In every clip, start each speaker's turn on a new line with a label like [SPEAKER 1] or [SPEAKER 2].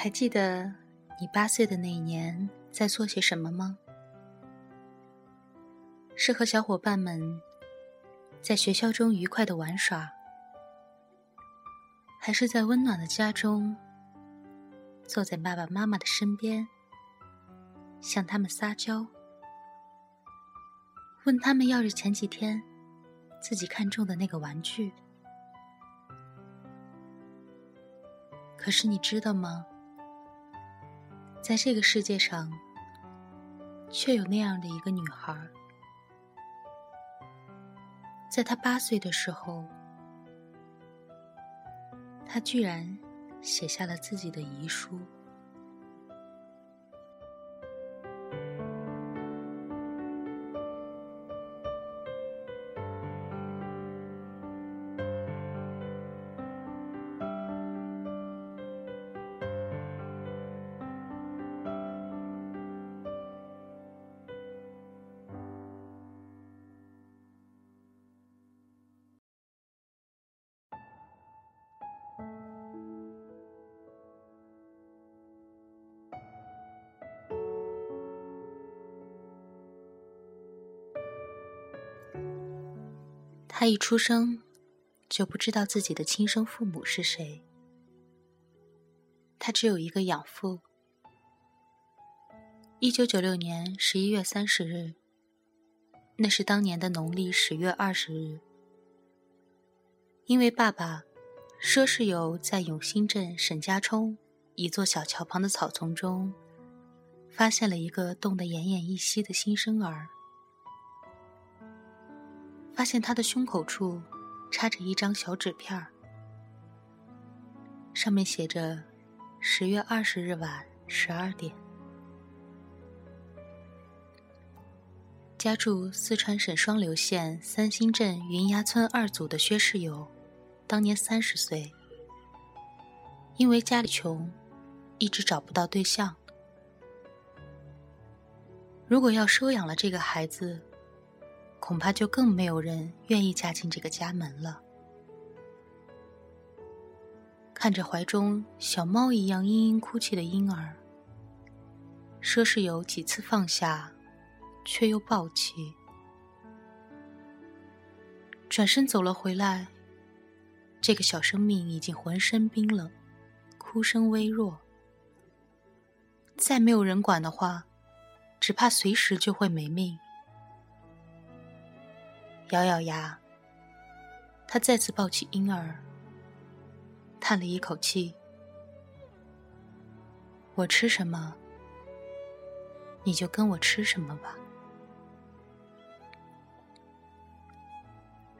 [SPEAKER 1] 还记得你八岁的那一年在做些什么吗？是和小伙伴们在学校中愉快的玩耍，还是在温暖的家中坐在爸爸妈妈的身边，向他们撒娇，问他们要着前几天自己看中的那个玩具？可是你知道吗？在这个世界上，却有那样的一个女孩，在她八岁的时候，她居然写下了自己的遗书。一出生，就不知道自己的亲生父母是谁。他只有一个养父。一九九六年十一月三十日，那是当年的农历十月二十日。因为爸爸佘世友在永兴镇沈家冲一座小桥旁的草丛中，发现了一个冻得奄奄一息的新生儿。发现他的胸口处插着一张小纸片儿，上面写着“十月二十日晚十二点”。家住四川省双流县三星镇云崖村二组的薛世友，当年三十岁，因为家里穷，一直找不到对象。如果要收养了这个孩子，恐怕就更没有人愿意嫁进这个家门了。看着怀中小猫一样嘤嘤哭泣的婴儿，佘世友几次放下，却又抱起，转身走了回来。这个小生命已经浑身冰冷，哭声微弱。再没有人管的话，只怕随时就会没命。咬咬牙，他再次抱起婴儿，叹了一口气：“我吃什么，你就跟我吃什么吧。”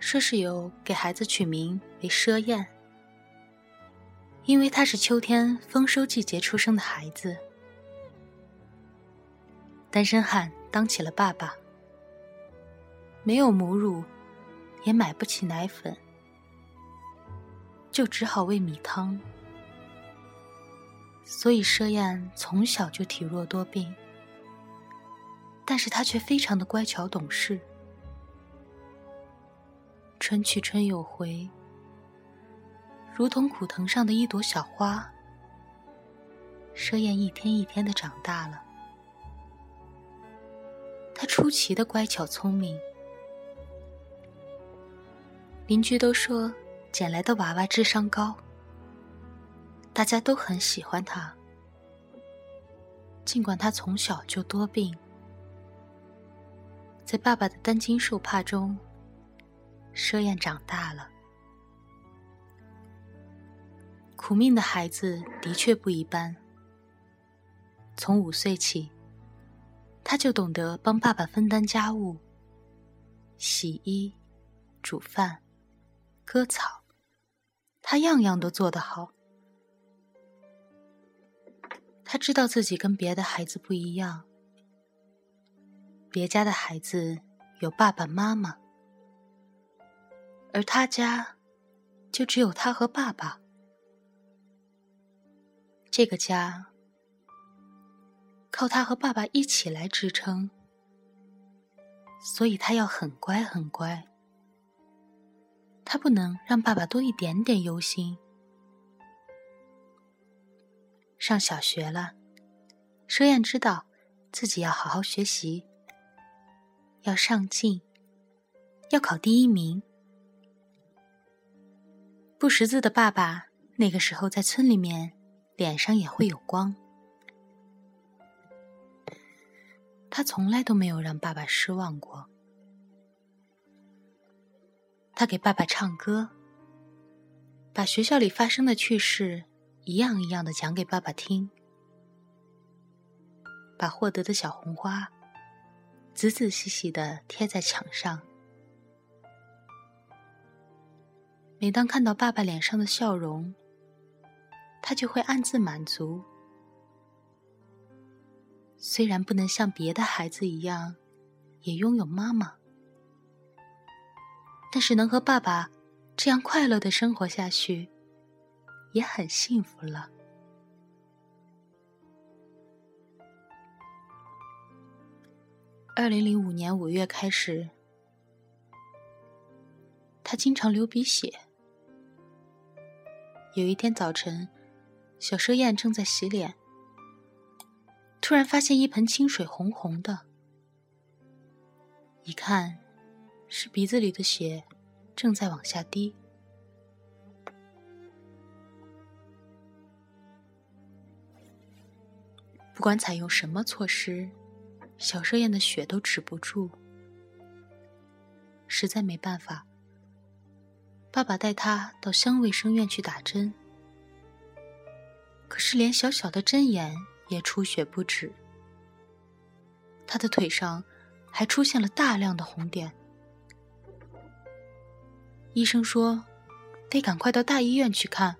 [SPEAKER 1] 佘世友给孩子取名为佘燕，因为他是秋天丰收季节出生的孩子。单身汉当起了爸爸。没有母乳，也买不起奶粉，就只好喂米汤。所以佘燕从小就体弱多病，但是她却非常的乖巧懂事。春去春又回，如同苦藤上的一朵小花，佘燕一天一天的长大了。她出奇的乖巧聪明。邻居都说捡来的娃娃智商高，大家都很喜欢他。尽管他从小就多病，在爸爸的担惊受怕中，佘燕长大了。苦命的孩子的确不一般。从五岁起，他就懂得帮爸爸分担家务、洗衣、煮饭。割草，他样样都做得好。他知道自己跟别的孩子不一样，别家的孩子有爸爸妈妈，而他家就只有他和爸爸。这个家靠他和爸爸一起来支撑，所以他要很乖很乖。他不能让爸爸多一点点忧心。上小学了，佘燕知道自己要好好学习，要上进，要考第一名。不识字的爸爸那个时候在村里面，脸上也会有光。他从来都没有让爸爸失望过。他给爸爸唱歌，把学校里发生的趣事一样一样的讲给爸爸听，把获得的小红花仔仔细细的贴在墙上。每当看到爸爸脸上的笑容，他就会暗自满足。虽然不能像别的孩子一样，也拥有妈妈，但是能和爸爸这样快乐的生活下去，也很幸福了。二零零五年五月开始，他经常流鼻血。有一天早晨，小奢燕正在洗脸。突然发现一盆清水红红的，一看，是鼻子里的血正在往下滴。不管采用什么措施，小奢燕的血都止不住。实在没办法，爸爸带他到乡卫生院去打针，可是连小小的针眼。也出血不止，他的腿上还出现了大量的红点。医生说，得赶快到大医院去看。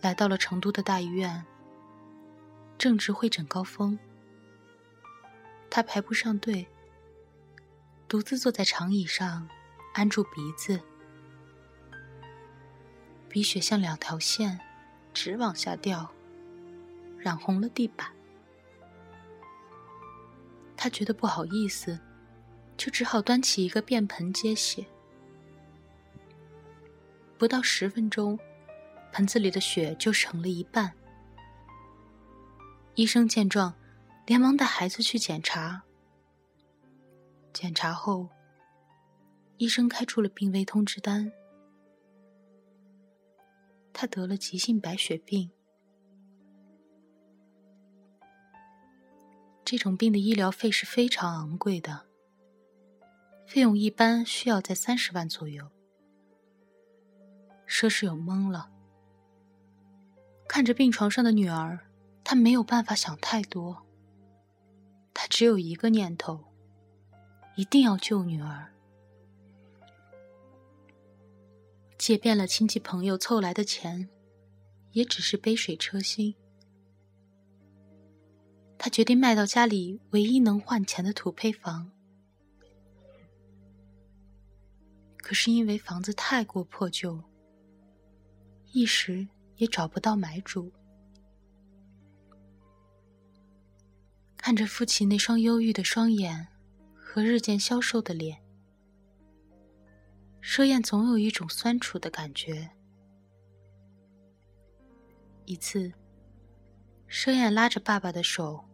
[SPEAKER 1] 来到了成都的大医院，正值会诊高峰，他排不上队，独自坐在长椅上，按住鼻子，鼻血像两条线。直往下掉，染红了地板。他觉得不好意思，就只好端起一个便盆接血。不到十分钟，盆子里的血就成了一半。医生见状，连忙带孩子去检查。检查后，医生开出了病危通知单。他得了急性白血病，这种病的医疗费是非常昂贵的，费用一般需要在三十万左右。佘世友懵了，看着病床上的女儿，他没有办法想太多，他只有一个念头：一定要救女儿。借遍了亲戚朋友凑来的钱，也只是杯水车薪。他决定卖到家里唯一能换钱的土坯房，可是因为房子太过破旧，一时也找不到买主。看着父亲那双忧郁的双眼和日渐消瘦的脸。佘燕总有一种酸楚的感觉。一次，佘燕拉着爸爸的手，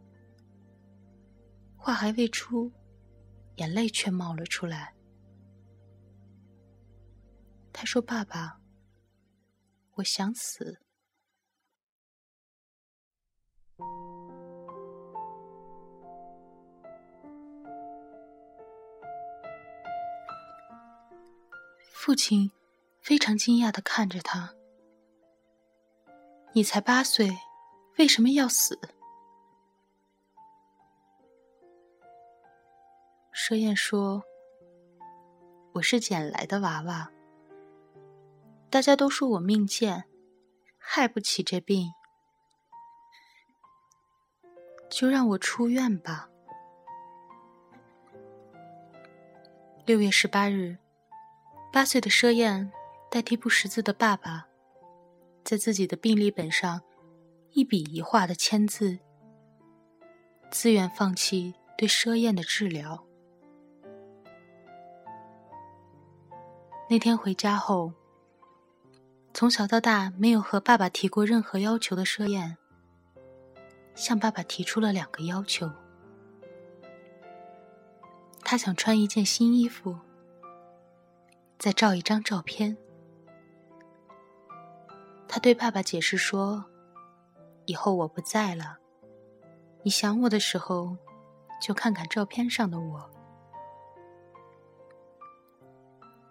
[SPEAKER 1] 话还未出，眼泪却冒了出来。他说：“爸爸，我想死。”父亲非常惊讶的看着他：“你才八岁，为什么要死？”佘燕说：“我是捡来的娃娃，大家都说我命贱，害不起这病，就让我出院吧。”六月十八日。八岁的佘燕代替不识字的爸爸，在自己的病历本上一笔一画的签字，自愿放弃对佘燕的治疗。那天回家后，从小到大没有和爸爸提过任何要求的奢宴，向爸爸提出了两个要求。他想穿一件新衣服，再照一张照片。他对爸爸解释说：“以后我不在了，你想我的时候，就看看照片上的我。”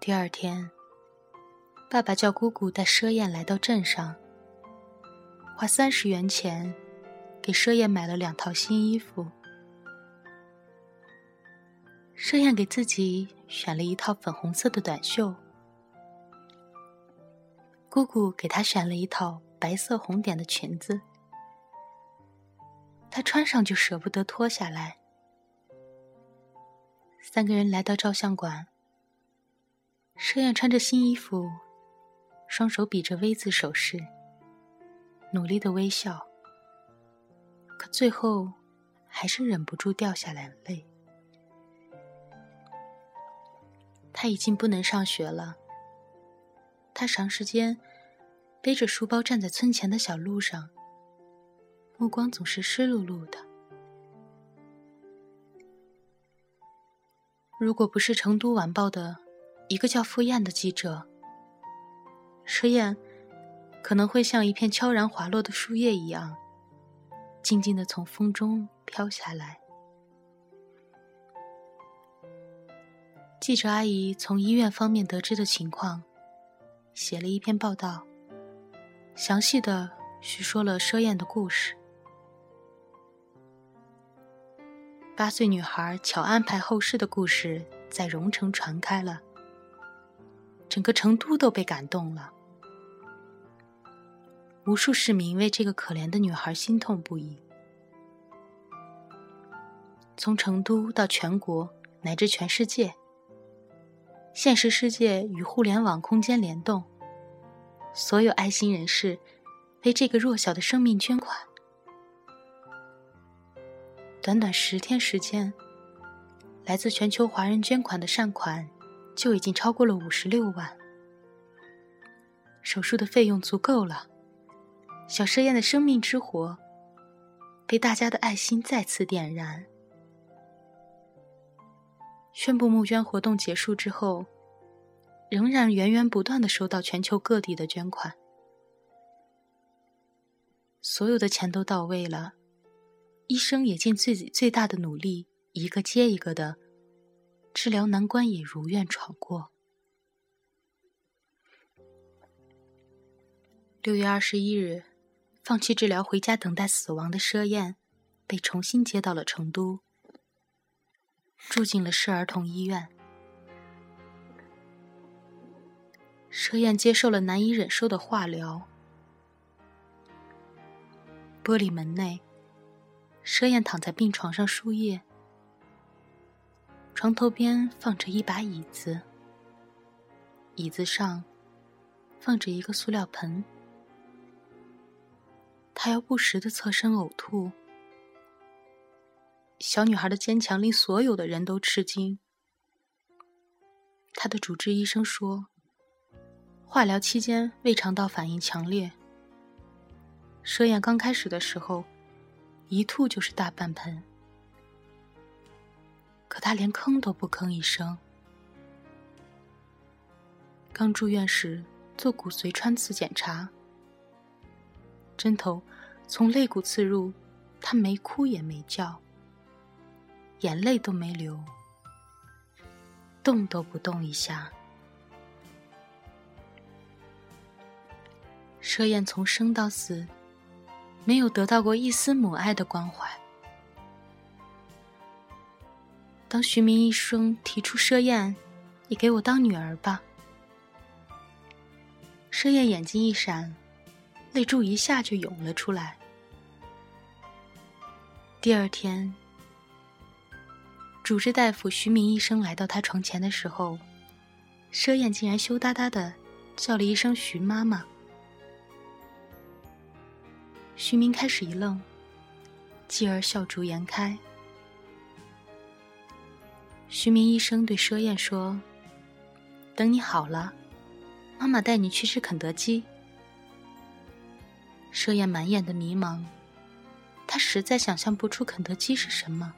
[SPEAKER 1] 第二天。爸爸叫姑姑带奢燕来到镇上，花三十元钱给奢燕买了两套新衣服。奢燕给自己选了一套粉红色的短袖，姑姑给她选了一套白色红点的裙子，她穿上就舍不得脱下来。三个人来到照相馆，奢燕穿着新衣服。双手比着 V 字手势，努力的微笑，可最后还是忍不住掉下来泪。他已经不能上学了。他长时间背着书包站在村前的小路上，目光总是湿漉漉的。如果不是《成都晚报》的一个叫傅燕的记者，车燕可能会像一片悄然滑落的树叶一样，静静的从风中飘下来。记者阿姨从医院方面得知的情况，写了一篇报道，详细的叙说了奢燕的故事。八岁女孩巧安排后事的故事在蓉城传开了，整个成都都被感动了。无数市民为这个可怜的女孩心痛不已。从成都到全国乃至全世界，现实世界与互联网空间联动，所有爱心人士为这个弱小的生命捐款。短短十天时间，来自全球华人捐款的善款就已经超过了五十六万。手术的费用足够了。小奢燕的生命之火，被大家的爱心再次点燃。宣布募捐活动结束之后，仍然源源不断的收到全球各地的捐款。所有的钱都到位了，医生也尽自己最大的努力，一个接一个的治疗难关也如愿闯过。六月二十一日。放弃治疗，回家等待死亡的佘燕，被重新接到了成都，住进了市儿童医院。佘燕接受了难以忍受的化疗。玻璃门内，佘燕躺在病床上输液，床头边放着一把椅子，椅子上放着一个塑料盆。他要不时的侧身呕吐。小女孩的坚强令所有的人都吃惊。她的主治医生说，化疗期间胃肠道反应强烈。奢燕刚开始的时候，一吐就是大半盆，可她连吭都不吭一声。刚住院时做骨髓穿刺检查。针头从肋骨刺入，他没哭也没叫，眼泪都没流，动都不动一下。奢燕从生到死，没有得到过一丝母爱的关怀。当徐明医生提出奢燕，你给我当女儿吧，奢燕眼睛一闪。泪珠一下就涌了出来。第二天，主治大夫徐明医生来到他床前的时候，奢燕竟然羞答答的叫了一声“徐妈妈”。徐明开始一愣，继而笑逐颜开。徐明医生对奢燕说：“等你好了，妈妈带你去吃肯德基。”奢燕满眼的迷茫，他实在想象不出肯德基是什么。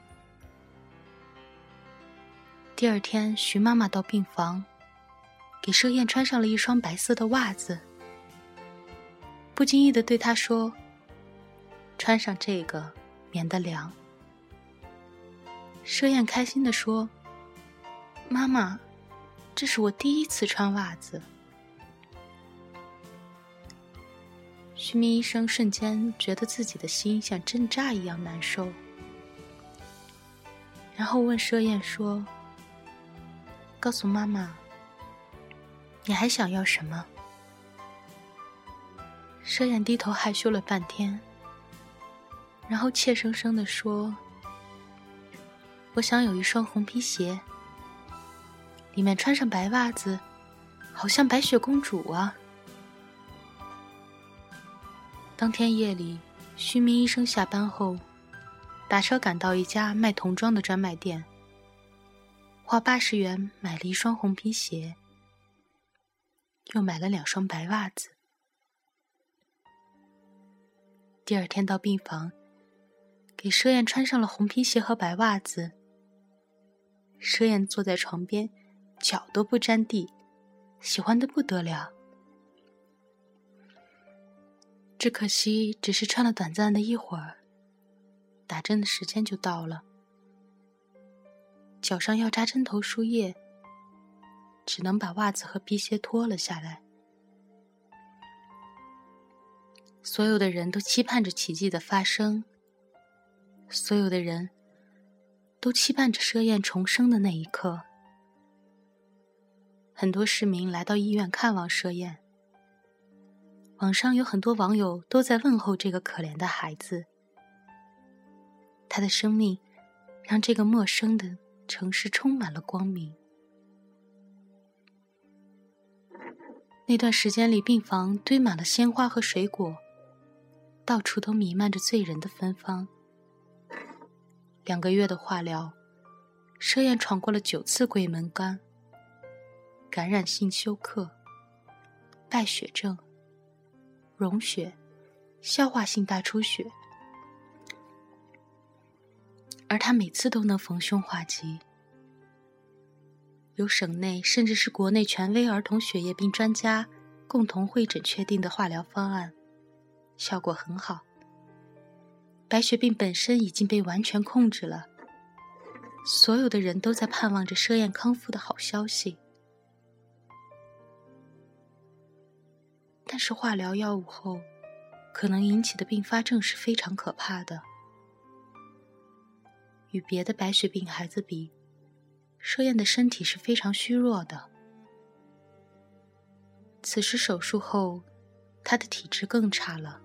[SPEAKER 1] 第二天，徐妈妈到病房，给奢燕穿上了一双白色的袜子，不经意的对她说：“穿上这个，免得凉。”奢燕开心的说：“妈妈，这是我第一次穿袜子。”徐明医生瞬间觉得自己的心像针扎一样难受，然后问奢燕说。告诉妈妈，你还想要什么？奢燕低头害羞了半天，然后怯生生的说：“我想有一双红皮鞋，里面穿上白袜子，好像白雪公主啊。”当天夜里，徐明医生下班后，打车赶到一家卖童装的专卖店。花八十元买了一双红皮鞋，又买了两双白袜子。第二天到病房，给奢燕穿上了红皮鞋和白袜子。奢燕坐在床边，脚都不沾地，喜欢的不得了。只可惜，只是穿了短暂的一会儿，打针的时间就到了。脚上要扎针头输液，只能把袜子和皮鞋脱了下来。所有的人都期盼着奇迹的发生，所有的人都期盼着奢宴重生的那一刻。很多市民来到医院看望奢宴，网上有很多网友都在问候这个可怜的孩子，他的生命让这个陌生的。城市充满了光明。那段时间里，病房堆满了鲜花和水果，到处都弥漫着醉人的芬芳。两个月的化疗，奢燕闯过了九次鬼门关：感染性休克、败血症、溶血、消化性大出血。而他每次都能逢凶化吉，由省内甚至是国内权威儿童血液病专家共同会诊确定的化疗方案，效果很好。白血病本身已经被完全控制了，所有的人都在盼望着奢燕康复的好消息。但是化疗药物后，可能引起的并发症是非常可怕的。与别的白血病孩子比，设燕的身体是非常虚弱的。此时手术后，她的体质更差了。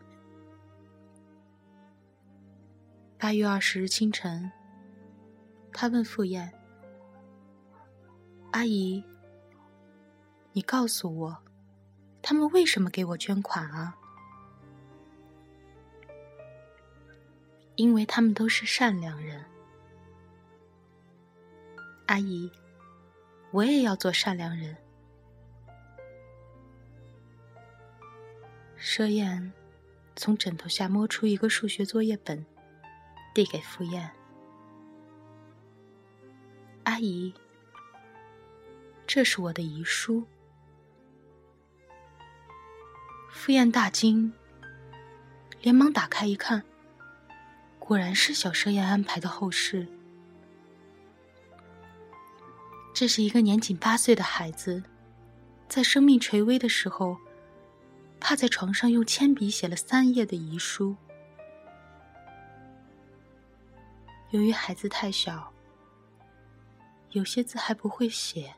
[SPEAKER 1] 八月二十日清晨，他问傅燕：“阿姨，你告诉我，他们为什么给我捐款啊？因为他们都是善良人。”阿姨，我也要做善良人。佘燕从枕头下摸出一个数学作业本，递给傅燕。阿姨，这是我的遗书。傅宴大惊，连忙打开一看，果然是小佘燕安排的后事。这是一个年仅八岁的孩子，在生命垂危的时候，趴在床上用铅笔写了三页的遗书。由于孩子太小，有些字还不会写，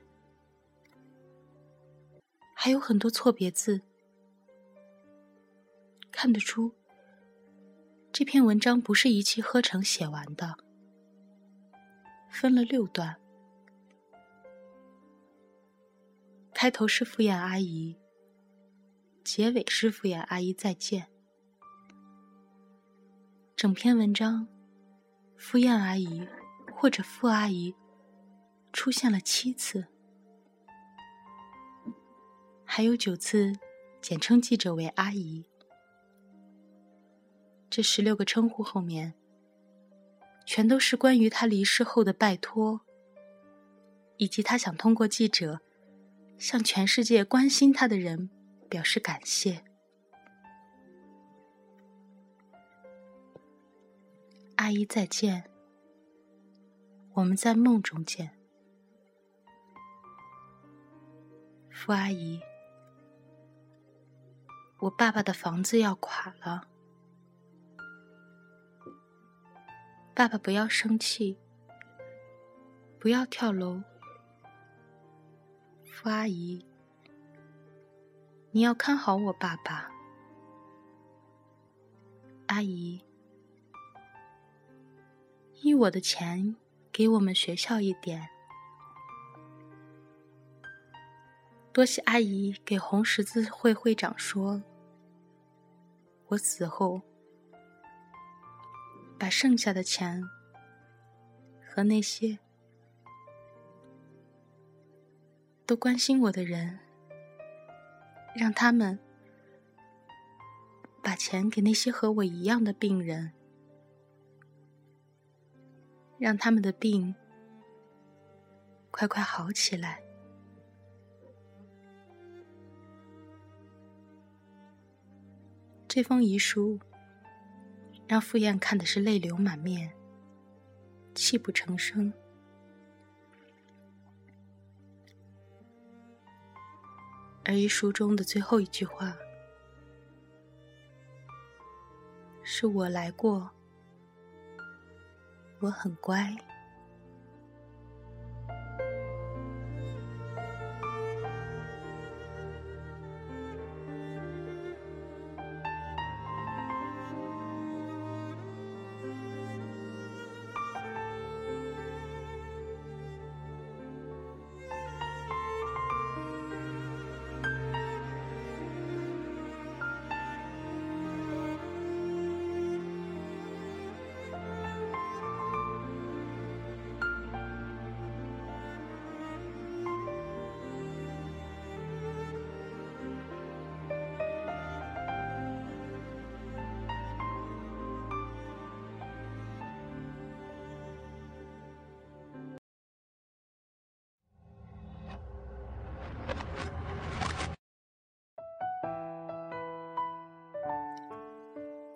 [SPEAKER 1] 还有很多错别字，看得出这篇文章不是一气呵成写完的，分了六段。开头是敷衍阿姨，结尾是敷衍阿姨再见。整篇文章，敷衍阿姨或者傅阿姨出现了七次，还有九次简称记者为阿姨。这十六个称呼后面，全都是关于他离世后的拜托，以及他想通过记者向全世界关心他的人表示感谢。阿姨再见，我们在梦中见。傅阿姨，我爸爸的房子要垮了，爸爸不要生气，不要跳楼。傅阿姨，你要看好我爸爸。阿姨。依我的钱，给我们学校一点。多谢阿姨给红十字会会长说，我死后把剩下的钱和那些都关心我的人，让他们把钱给那些和我一样的病人。让他们的病快快好起来。这封遗书让傅宴看的是泪流满面，泣不成声。而一书中的最后一句话，是我来过。我很乖。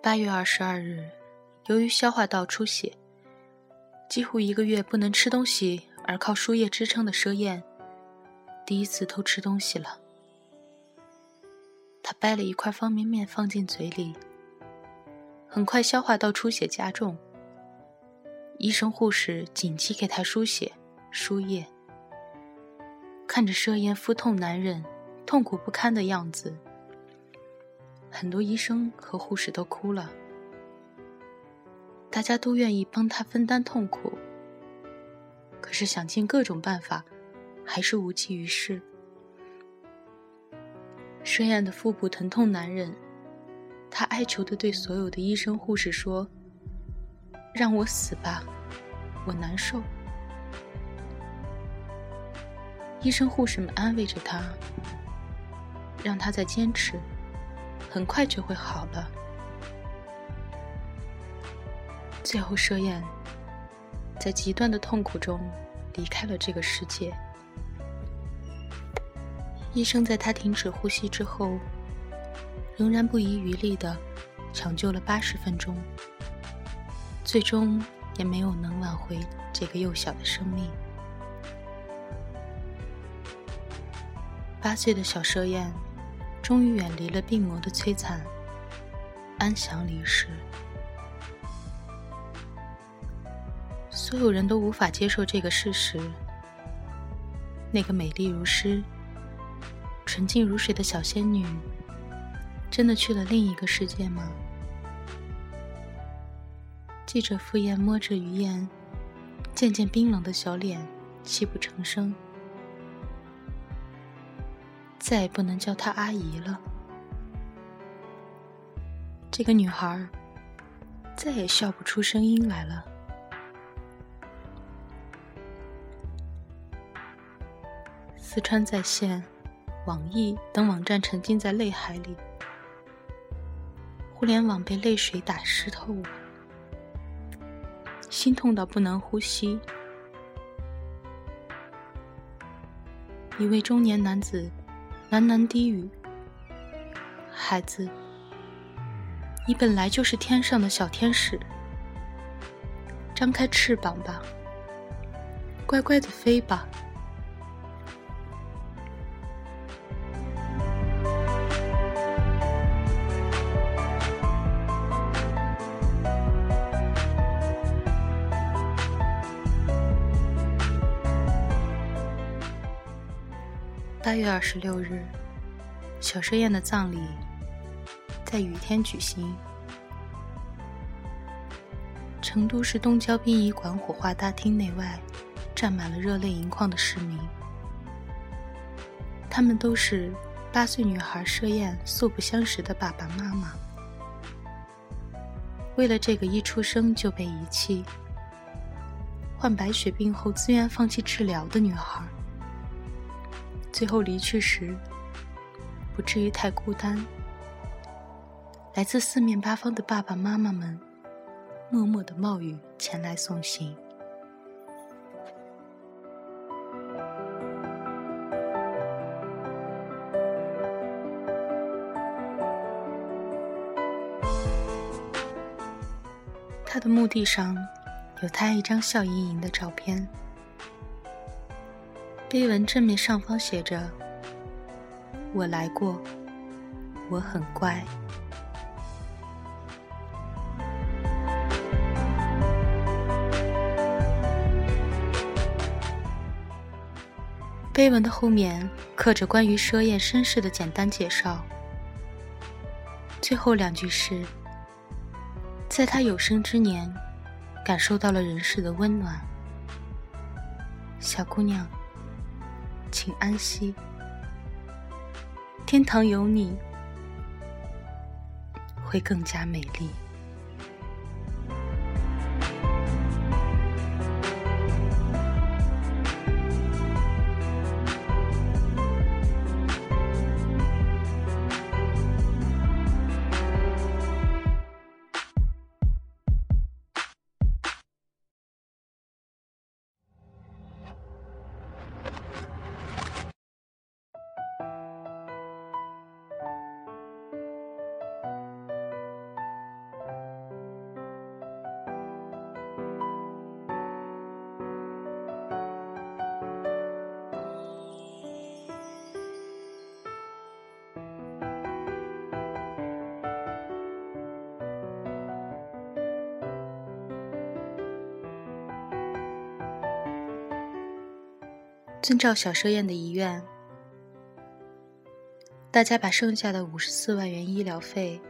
[SPEAKER 1] 八月二十二日，由于消化道出血，几乎一个月不能吃东西而靠输液支撑的佘燕，第一次偷吃东西了。他掰了一块方便面放进嘴里，很快消化道出血加重。医生护士紧急给他输血输液，看着佘燕腹痛难忍、痛苦不堪的样子。很多医生和护士都哭了，大家都愿意帮他分担痛苦，可是想尽各种办法，还是无济于事。申燕的腹部疼痛难忍，他哀求的对所有的医生护士说：“让我死吧，我难受。”医生护士们安慰着他，让他再坚持。很快就会好了。最后，佘燕在极端的痛苦中离开了这个世界。医生在他停止呼吸之后，仍然不遗余力的抢救了八十分钟，最终也没有能挽回这个幼小的生命。八岁的小佘燕。终于远离了病魔的摧残，安详离世。所有人都无法接受这个事实：那个美丽如诗、纯净如水的小仙女，真的去了另一个世界吗？记者傅燕摸着于燕渐渐冰冷的小脸，泣不成声。再也不能叫她阿姨了。这个女孩再也笑不出声音来了。四川在线、网易等网站沉浸在泪海里，互联网被泪水打湿透了，心痛到不能呼吸。一位中年男子喃喃低语：“孩子，你本来就是天上的小天使，张开翅膀吧，乖乖的飞吧。”二十六日，小奢燕的葬礼在雨天举行。成都市东郊殡仪馆火化大厅内外，站满了热泪盈眶的市民。他们都是八岁女孩设宴素不相识的爸爸妈妈。为了这个一出生就被遗弃、患白血病后自愿放弃治疗的女孩。最后离去时，不至于太孤单。来自四面八方的爸爸妈妈们，默默的冒雨前来送行。他的墓地上，有他一张笑盈盈的照片。碑文正面上方写着：“我来过，我很乖。”碑文的后面刻着关于奢燕身世的简单介绍，最后两句是：“在他有生之年，感受到了人世的温暖。”小姑娘。请安息，天堂有你，会更加美丽。遵照小奢燕的遗愿，大家把剩下的五十四万元医疗费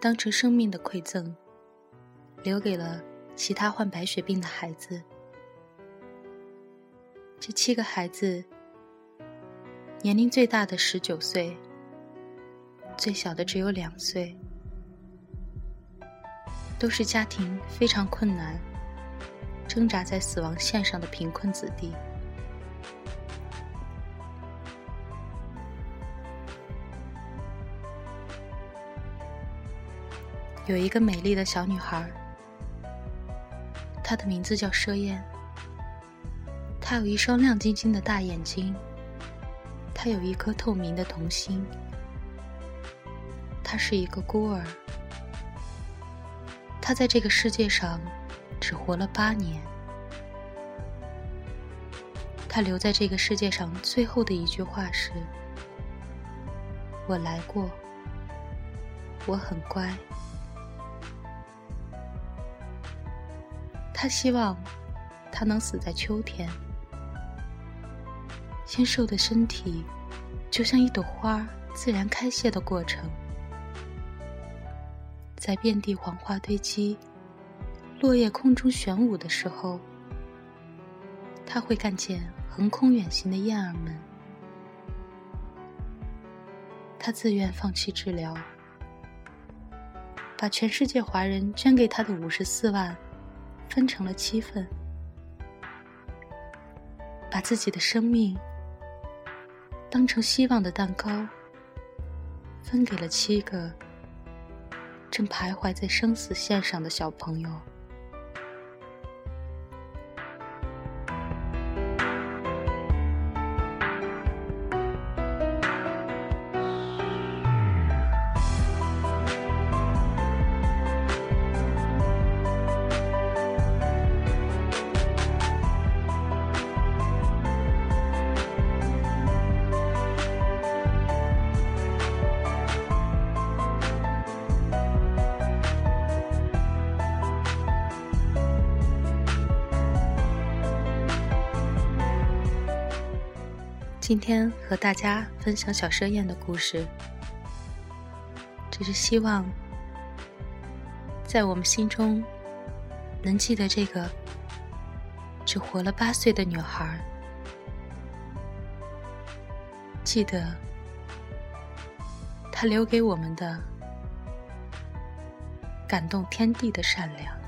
[SPEAKER 1] 当成生命的馈赠，留给了其他患白血病的孩子。这七个孩子，年龄最大的十九岁，最小的只有两岁，都是家庭非常困难、挣扎在死亡线上的贫困子弟。有一个美丽的小女孩，她的名字叫奢燕。她有一双亮晶晶的大眼睛，她有一颗透明的童心。她是一个孤儿，她在这个世界上只活了八年。她留在这个世界上最后的一句话是：“我来过，我很乖。”他希望，他能死在秋天。纤瘦的身体，就像一朵花自然开谢的过程。在遍地黄花堆积、落叶空中旋舞的时候，他会看见横空远行的燕儿们。他自愿放弃治疗，把全世界华人捐给他的五十四万。分成了七份，把自己的生命当成希望的蛋糕，分给了七个正徘徊在生死线上的小朋友。今天和大家分享小蛇燕的故事，只是希望在我们心中能记得这个只活了八岁的女孩，记得她留给我们的感动天地的善良。